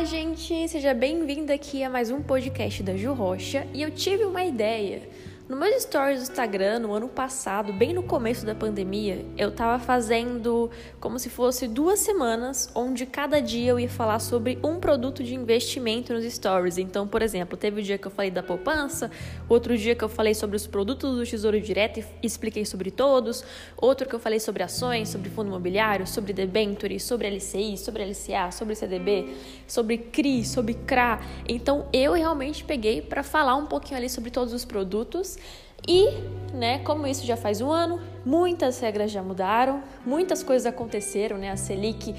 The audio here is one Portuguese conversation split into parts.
Olá, gente! Seja bem-vindo aqui a mais um podcast da Ju Rocha e eu tive uma ideia. No meu stories do Instagram, no ano passado, bem no começo da pandemia, eu tava fazendo como se fosse duas semanas, onde cada dia eu ia falar sobre um produto de investimento nos stories. Então, por exemplo, teve o dia que eu falei da poupança, outro dia que eu falei sobre os produtos do Tesouro Direto e expliquei sobre todos, outro que eu falei sobre ações, sobre fundo imobiliário, sobre debenture, sobre LCI, sobre LCA, sobre CDB, sobre CRI, sobre CRA. Então, eu realmente peguei para falar um pouquinho ali sobre todos os produtos e, né, como isso já faz um ano, muitas regras já mudaram, muitas coisas aconteceram, né? A Selic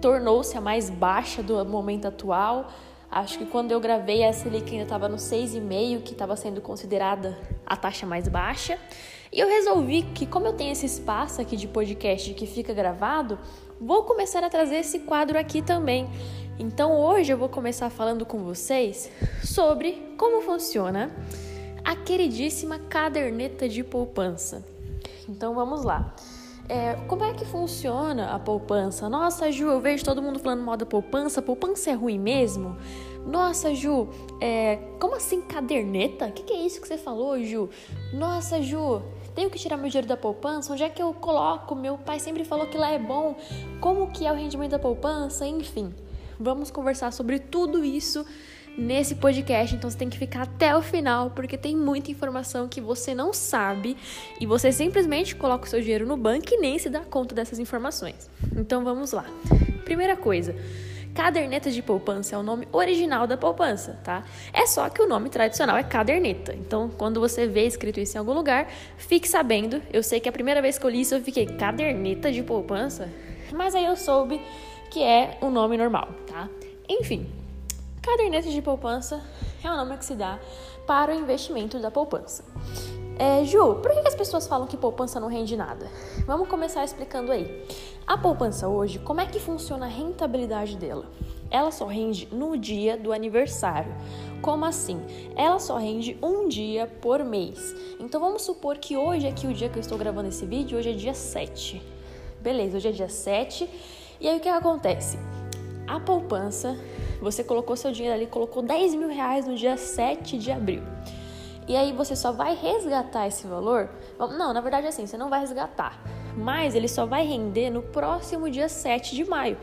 tornou-se a mais baixa do momento atual. Acho que quando eu gravei a Selic ainda estava no 6,5, que estava sendo considerada a taxa mais baixa. E eu resolvi que, como eu tenho esse espaço aqui de podcast que fica gravado, vou começar a trazer esse quadro aqui também. Então hoje eu vou começar falando com vocês sobre como funciona a queridíssima caderneta de poupança. Então vamos lá. É, como é que funciona a poupança? Nossa, Ju, eu vejo todo mundo falando mal da poupança. Poupança é ruim mesmo? Nossa, Ju, é, como assim caderneta? O que, que é isso que você falou, Ju? Nossa, Ju, tenho que tirar meu dinheiro da poupança? Onde é que eu coloco? Meu pai sempre falou que lá é bom. Como que é o rendimento da poupança? Enfim, vamos conversar sobre tudo isso nesse podcast, então você tem que ficar até o final, porque tem muita informação que você não sabe e você simplesmente coloca o seu dinheiro no banco e nem se dá conta dessas informações. Então vamos lá. Primeira coisa, caderneta de poupança é o nome original da poupança, tá? É só que o nome tradicional é caderneta. Então, quando você vê escrito isso em algum lugar, fique sabendo. Eu sei que a primeira vez que eu li isso eu fiquei caderneta de poupança, mas aí eu soube que é o nome normal, tá? Enfim, Caderneta de poupança é o nome que se dá para o investimento da poupança. É, Ju, por que as pessoas falam que poupança não rende nada? Vamos começar explicando aí. A poupança hoje, como é que funciona a rentabilidade dela? Ela só rende no dia do aniversário. Como assim? Ela só rende um dia por mês. Então vamos supor que hoje, aqui o dia que eu estou gravando esse vídeo, hoje é dia 7. Beleza, hoje é dia 7. E aí o que acontece? A poupança você colocou seu dinheiro ali, colocou 10 mil reais no dia 7 de abril. E aí você só vai resgatar esse valor? Não, na verdade é assim, você não vai resgatar. Mas ele só vai render no próximo dia 7 de maio.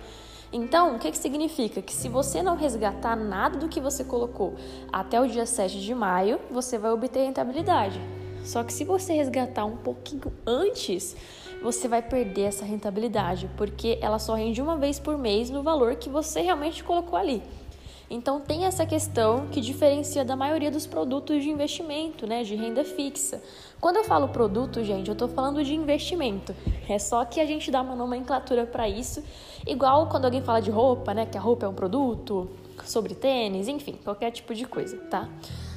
Então, o que, que significa? Que se você não resgatar nada do que você colocou até o dia 7 de maio, você vai obter rentabilidade. Só que se você resgatar um pouquinho antes, você vai perder essa rentabilidade, porque ela só rende uma vez por mês no valor que você realmente colocou ali. Então tem essa questão que diferencia da maioria dos produtos de investimento, né, de renda fixa. Quando eu falo produto, gente, eu estou falando de investimento. É só que a gente dá uma nomenclatura para isso, igual quando alguém fala de roupa, né, que a roupa é um produto, sobre tênis, enfim, qualquer tipo de coisa, tá?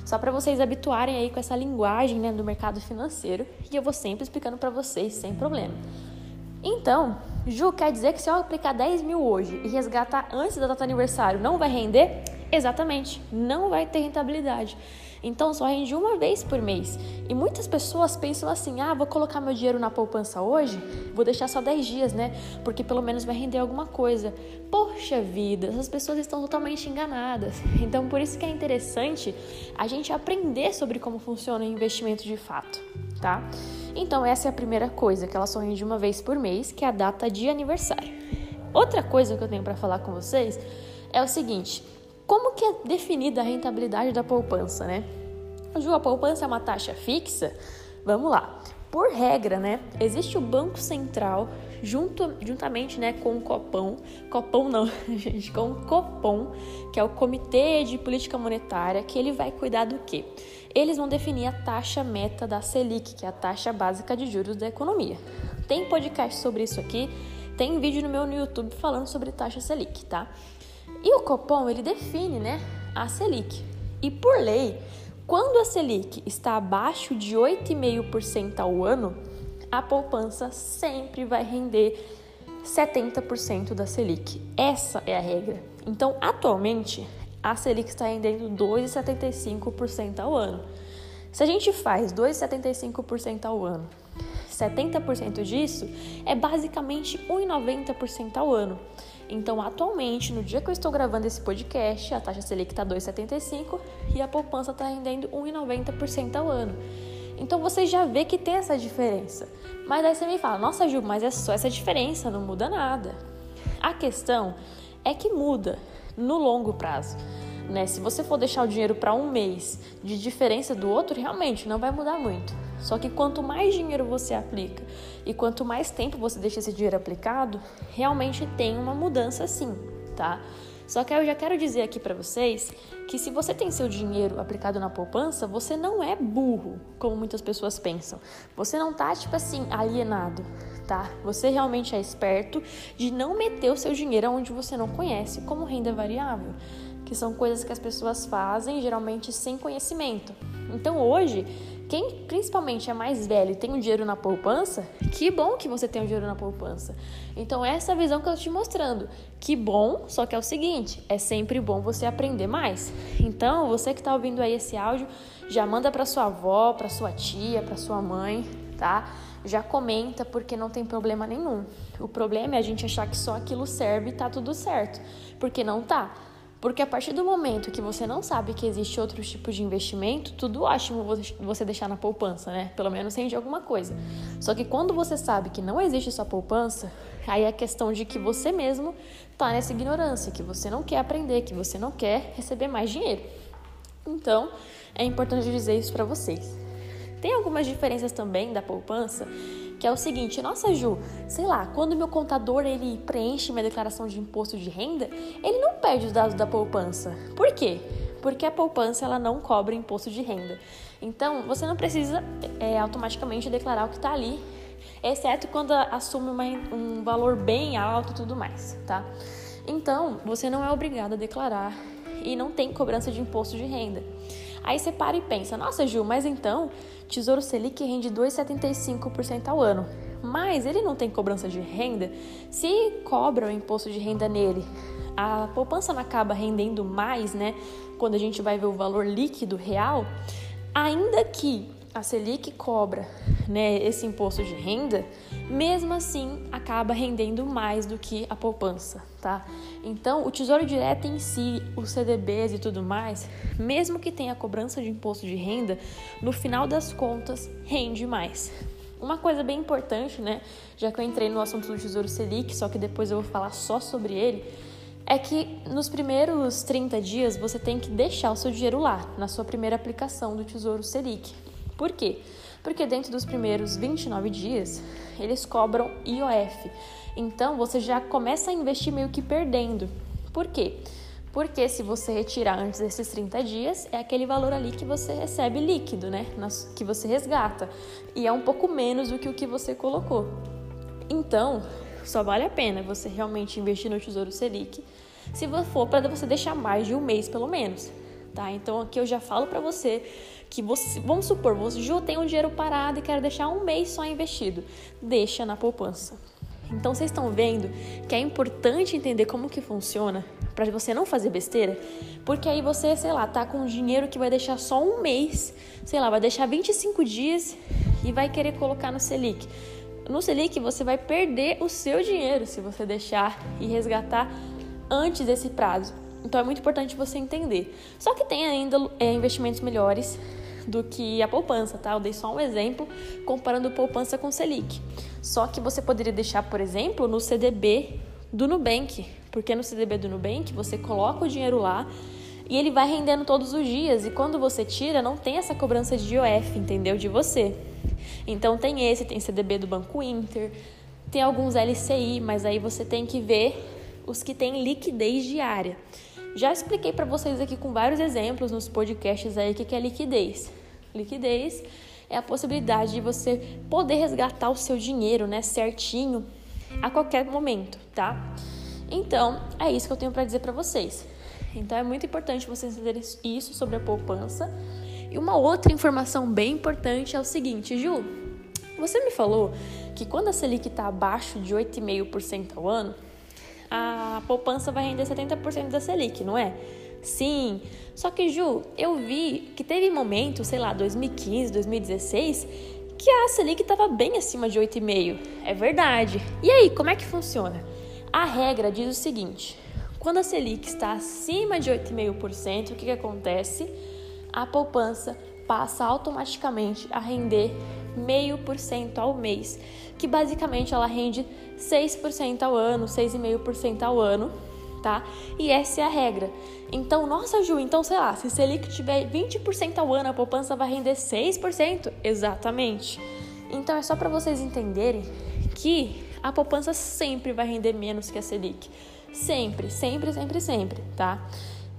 Só para vocês habituarem aí com essa linguagem né, do mercado financeiro e eu vou sempre explicando para vocês sem problema. Então, Ju, quer dizer que se eu aplicar 10 mil hoje e resgatar antes da data aniversário, não vai render? Exatamente, não vai ter rentabilidade. Então só rende uma vez por mês. E muitas pessoas pensam assim: ah, vou colocar meu dinheiro na poupança hoje, vou deixar só 10 dias, né? Porque pelo menos vai render alguma coisa. Poxa vida, essas pessoas estão totalmente enganadas. Então por isso que é interessante a gente aprender sobre como funciona o investimento de fato, tá? Então essa é a primeira coisa, que ela só rende uma vez por mês, que é a data de aniversário. Outra coisa que eu tenho para falar com vocês é o seguinte: como que é definida a rentabilidade da poupança, né? Ju, a poupança é uma taxa fixa? Vamos lá. Por regra, né, existe o Banco Central junto, juntamente, né, com o Copom, Copom não, gente, com o Copom, que é o Comitê de Política Monetária, que ele vai cuidar do quê? Eles vão definir a taxa meta da Selic, que é a taxa básica de juros da economia. Tem podcast sobre isso aqui, tem vídeo no meu no YouTube falando sobre taxa Selic, tá? E o Copom, ele define, né, a Selic. E por lei, quando a Selic está abaixo de 8,5% ao ano, a poupança sempre vai render 70% da Selic. Essa é a regra. Então, atualmente, a Selic está rendendo 2,75% ao ano. Se a gente faz 2,75% ao ano, 70% disso é basicamente 1,90% ao ano. Então, atualmente, no dia que eu estou gravando esse podcast, a taxa Selic está 2,75 e a poupança está rendendo 1,90% ao ano. Então você já vê que tem essa diferença. Mas aí você me fala, nossa Ju, mas é só essa diferença, não muda nada. A questão é que muda no longo prazo. Né? Se você for deixar o dinheiro para um mês de diferença do outro, realmente não vai mudar muito. Só que quanto mais dinheiro você aplica e quanto mais tempo você deixa esse dinheiro aplicado, realmente tem uma mudança sim, tá? Só que eu já quero dizer aqui para vocês que se você tem seu dinheiro aplicado na poupança, você não é burro, como muitas pessoas pensam. Você não tá tipo assim alienado, tá? Você realmente é esperto de não meter o seu dinheiro onde você não conhece, como renda variável que são coisas que as pessoas fazem geralmente sem conhecimento. Então hoje, quem principalmente é mais velho e tem o dinheiro na poupança, que bom que você tem o dinheiro na poupança. Então essa é a visão que eu estou te mostrando. Que bom, só que é o seguinte, é sempre bom você aprender mais. Então, você que está ouvindo aí esse áudio, já manda para sua avó, para sua tia, para sua mãe, tá? Já comenta porque não tem problema nenhum. O problema é a gente achar que só aquilo serve e tá tudo certo, porque não tá. Porque a partir do momento que você não sabe que existe outros tipos de investimento, tudo ótimo você deixar na poupança, né? Pelo menos rende alguma coisa. Só que quando você sabe que não existe só poupança, aí é a questão de que você mesmo tá nessa ignorância, que você não quer aprender, que você não quer receber mais dinheiro. Então, é importante dizer isso para vocês. Tem algumas diferenças também da poupança que é o seguinte, nossa Ju, sei lá, quando meu contador ele preenche minha declaração de imposto de renda, ele não pede os dados da poupança. Por quê? Porque a poupança ela não cobra imposto de renda. Então, você não precisa é, automaticamente declarar o que está ali, exceto quando assume uma, um valor bem alto e tudo mais, tá? Então, você não é obrigado a declarar e não tem cobrança de imposto de renda. Aí você para e pensa: nossa, Gil, mas então Tesouro Selic rende 2,75% ao ano. Mas ele não tem cobrança de renda. Se cobra o imposto de renda nele, a poupança não acaba rendendo mais, né? Quando a gente vai ver o valor líquido real, ainda que a Selic cobra né, esse imposto de renda, mesmo assim acaba rendendo mais do que a poupança, tá? Então, o Tesouro Direto em si, os CDBs e tudo mais, mesmo que tenha cobrança de imposto de renda, no final das contas rende mais. Uma coisa bem importante, né, já que eu entrei no assunto do Tesouro Selic, só que depois eu vou falar só sobre ele, é que nos primeiros 30 dias você tem que deixar o seu dinheiro lá, na sua primeira aplicação do Tesouro Selic. Por quê? Porque dentro dos primeiros 29 dias, eles cobram IOF. Então, você já começa a investir meio que perdendo. Por quê? Porque se você retirar antes desses 30 dias, é aquele valor ali que você recebe líquido, né? Que você resgata. E é um pouco menos do que o que você colocou. Então, só vale a pena você realmente investir no Tesouro Selic se for para você deixar mais de um mês, pelo menos. Tá? Então, aqui eu já falo para você que você, vamos supor, você Ju tem um dinheiro parado e quer deixar um mês só investido, deixa na poupança. Então vocês estão vendo que é importante entender como que funciona para você não fazer besteira, porque aí você, sei lá, tá com um dinheiro que vai deixar só um mês, sei lá, vai deixar 25 dias e vai querer colocar no Selic. No Selic você vai perder o seu dinheiro se você deixar e resgatar antes desse prazo. Então é muito importante você entender. Só que tem ainda é, investimentos melhores do que a poupança, tá? Eu dei só um exemplo comparando poupança com Selic. Só que você poderia deixar, por exemplo, no CDB do Nubank, porque no CDB do Nubank você coloca o dinheiro lá e ele vai rendendo todos os dias e quando você tira não tem essa cobrança de IOF, entendeu? De você. Então tem esse, tem CDB do Banco Inter, tem alguns LCI, mas aí você tem que ver os que têm liquidez diária. Já expliquei para vocês aqui com vários exemplos nos podcasts aí o que é liquidez. Liquidez é a possibilidade de você poder resgatar o seu dinheiro, né, certinho a qualquer momento, tá? Então, é isso que eu tenho para dizer para vocês. Então, é muito importante vocês entenderem isso sobre a poupança. E uma outra informação bem importante é o seguinte, Ju, você me falou que quando a Selic está abaixo de 8,5% ao ano, a poupança vai render 70% da Selic, não é? Sim. Só que, Ju, eu vi que teve momento, sei lá, 2015, 2016, que a Selic estava bem acima de 8,5. É verdade. E aí, como é que funciona? A regra diz o seguinte: quando a Selic está acima de 8,5%, o que, que acontece? A poupança passa automaticamente a render 0,5% ao mês, que basicamente ela rende 6% ao ano, 6,5% ao ano, tá? E essa é a regra. Então, nossa, Ju, então sei lá, se Selic tiver 20% ao ano, a poupança vai render 6%? Exatamente. Então é só para vocês entenderem que a poupança sempre vai render menos que a Selic. Sempre, sempre, sempre, sempre, tá?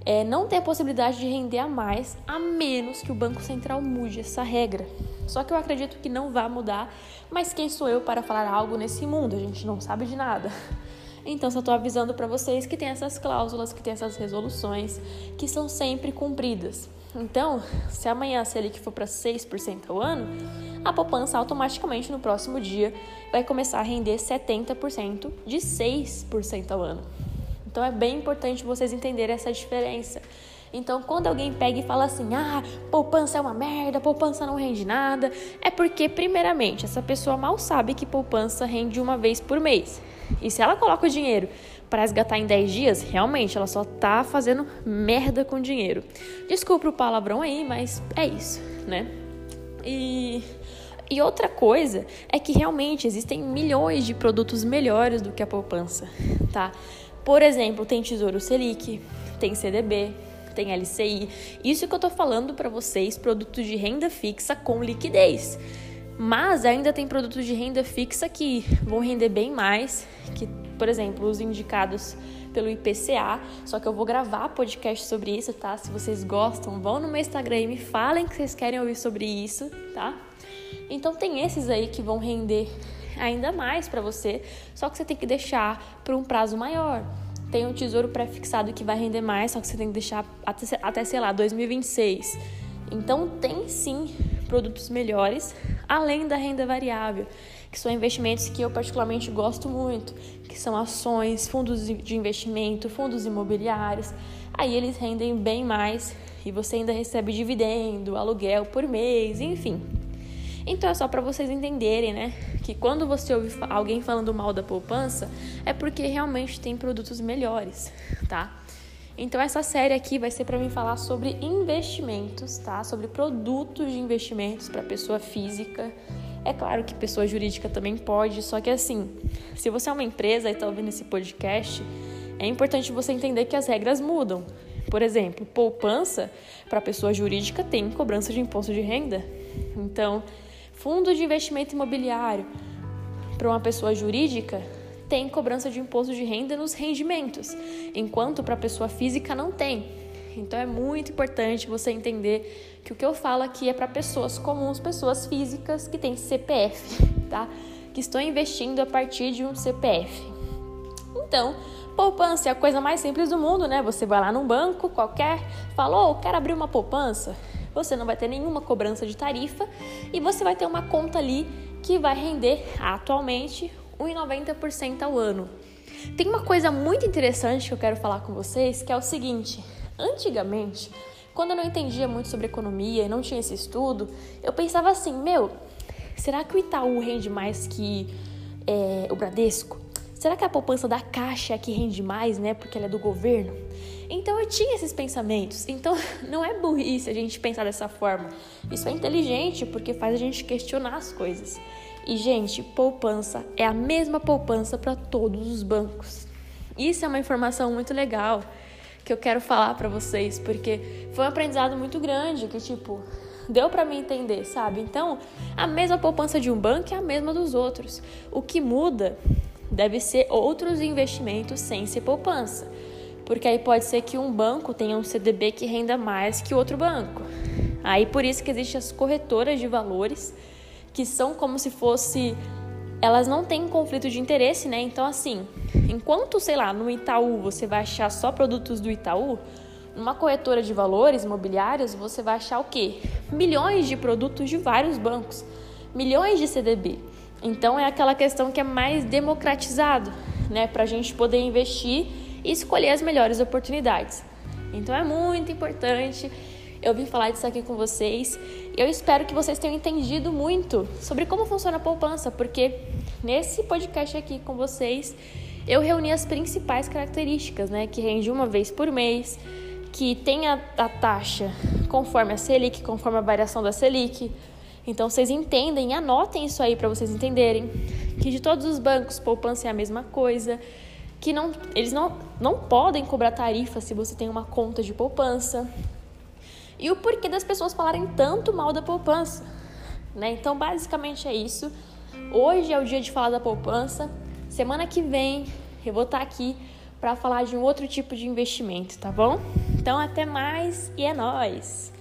É, não tem a possibilidade de render a mais, a menos que o Banco Central mude essa regra. Só que eu acredito que não vai mudar, mas quem sou eu para falar algo nesse mundo? A gente não sabe de nada. Então, só estou avisando para vocês que tem essas cláusulas, que tem essas resoluções, que são sempre cumpridas. Então, se amanhã a Selic for para 6% ao ano, a poupança automaticamente no próximo dia vai começar a render 70% de 6% ao ano. Então é bem importante vocês entenderem essa diferença. Então, quando alguém pega e fala assim, ah, poupança é uma merda, poupança não rende nada, é porque, primeiramente, essa pessoa mal sabe que poupança rende uma vez por mês. E se ela coloca o dinheiro para resgatar em 10 dias, realmente ela só tá fazendo merda com dinheiro. Desculpa o palavrão aí, mas é isso, né? E e outra coisa é que realmente existem milhões de produtos melhores do que a poupança, tá? Por exemplo, tem Tesouro Selic, tem CDB, tem LCI. Isso que eu tô falando para vocês, produtos de renda fixa com liquidez. Mas ainda tem produtos de renda fixa que vão render bem mais, que, por exemplo, os indicados pelo IPCA. Só que eu vou gravar podcast sobre isso, tá? Se vocês gostam, vão no meu Instagram e me falem que vocês querem ouvir sobre isso, tá? Então tem esses aí que vão render ainda mais para você, só que você tem que deixar por um prazo maior. Tem um tesouro pré-fixado que vai render mais, só que você tem que deixar até, até sei lá, 2026. Então tem sim produtos melhores, além da renda variável, que são investimentos que eu particularmente gosto muito, que são ações, fundos de investimento, fundos imobiliários. Aí eles rendem bem mais e você ainda recebe dividendo, aluguel por mês, enfim. Então é só para vocês entenderem, né, que quando você ouve alguém falando mal da poupança, é porque realmente tem produtos melhores, tá? Então essa série aqui vai ser para mim falar sobre investimentos, tá? Sobre produtos de investimentos para pessoa física. É claro que pessoa jurídica também pode, só que assim, se você é uma empresa e está ouvindo esse podcast, é importante você entender que as regras mudam. Por exemplo, poupança para pessoa jurídica tem cobrança de imposto de renda. Então, Fundo de investimento imobiliário para uma pessoa jurídica tem cobrança de imposto de renda nos rendimentos, enquanto para a pessoa física não tem. Então é muito importante você entender que o que eu falo aqui é para pessoas comuns, pessoas físicas que têm CPF, tá? Que estão investindo a partir de um CPF. Então, poupança é a coisa mais simples do mundo, né? Você vai lá num banco qualquer, falou, oh, quero abrir uma poupança você não vai ter nenhuma cobrança de tarifa e você vai ter uma conta ali que vai render atualmente 1,90% ao ano. Tem uma coisa muito interessante que eu quero falar com vocês, que é o seguinte: antigamente, quando eu não entendia muito sobre economia e não tinha esse estudo, eu pensava assim, meu, será que o Itaú rende mais que é, o Bradesco? Será que a poupança da Caixa é que rende mais, né? Porque ela é do governo? Então eu tinha esses pensamentos. Então não é burrice a gente pensar dessa forma. Isso é inteligente porque faz a gente questionar as coisas. E gente, poupança é a mesma poupança para todos os bancos. Isso é uma informação muito legal que eu quero falar para vocês, porque foi um aprendizado muito grande que tipo deu para mim entender, sabe? Então, a mesma poupança de um banco é a mesma dos outros. O que muda deve ser outros investimentos sem ser poupança porque aí pode ser que um banco tenha um CDB que renda mais que outro banco. Aí por isso que existem as corretoras de valores, que são como se fosse elas não têm conflito de interesse, né? Então assim, enquanto, sei lá, no Itaú você vai achar só produtos do Itaú, numa corretora de valores imobiliários você vai achar o quê? Milhões de produtos de vários bancos, milhões de CDB. Então é aquela questão que é mais democratizado, né, para a gente poder investir e escolher as melhores oportunidades. Então é muito importante eu vim falar disso aqui com vocês. Eu espero que vocês tenham entendido muito sobre como funciona a poupança, porque nesse podcast aqui com vocês eu reuni as principais características, né? Que rende uma vez por mês, que tem a, a taxa conforme a Selic, conforme a variação da Selic. Então vocês entendem, anotem isso aí para vocês entenderem que de todos os bancos poupança é a mesma coisa, que não, eles não, não podem cobrar tarifa se você tem uma conta de poupança. E o porquê das pessoas falarem tanto mal da poupança. Né? Então, basicamente é isso. Hoje é o dia de falar da poupança. Semana que vem eu vou estar aqui para falar de um outro tipo de investimento, tá bom? Então, até mais e é nóis!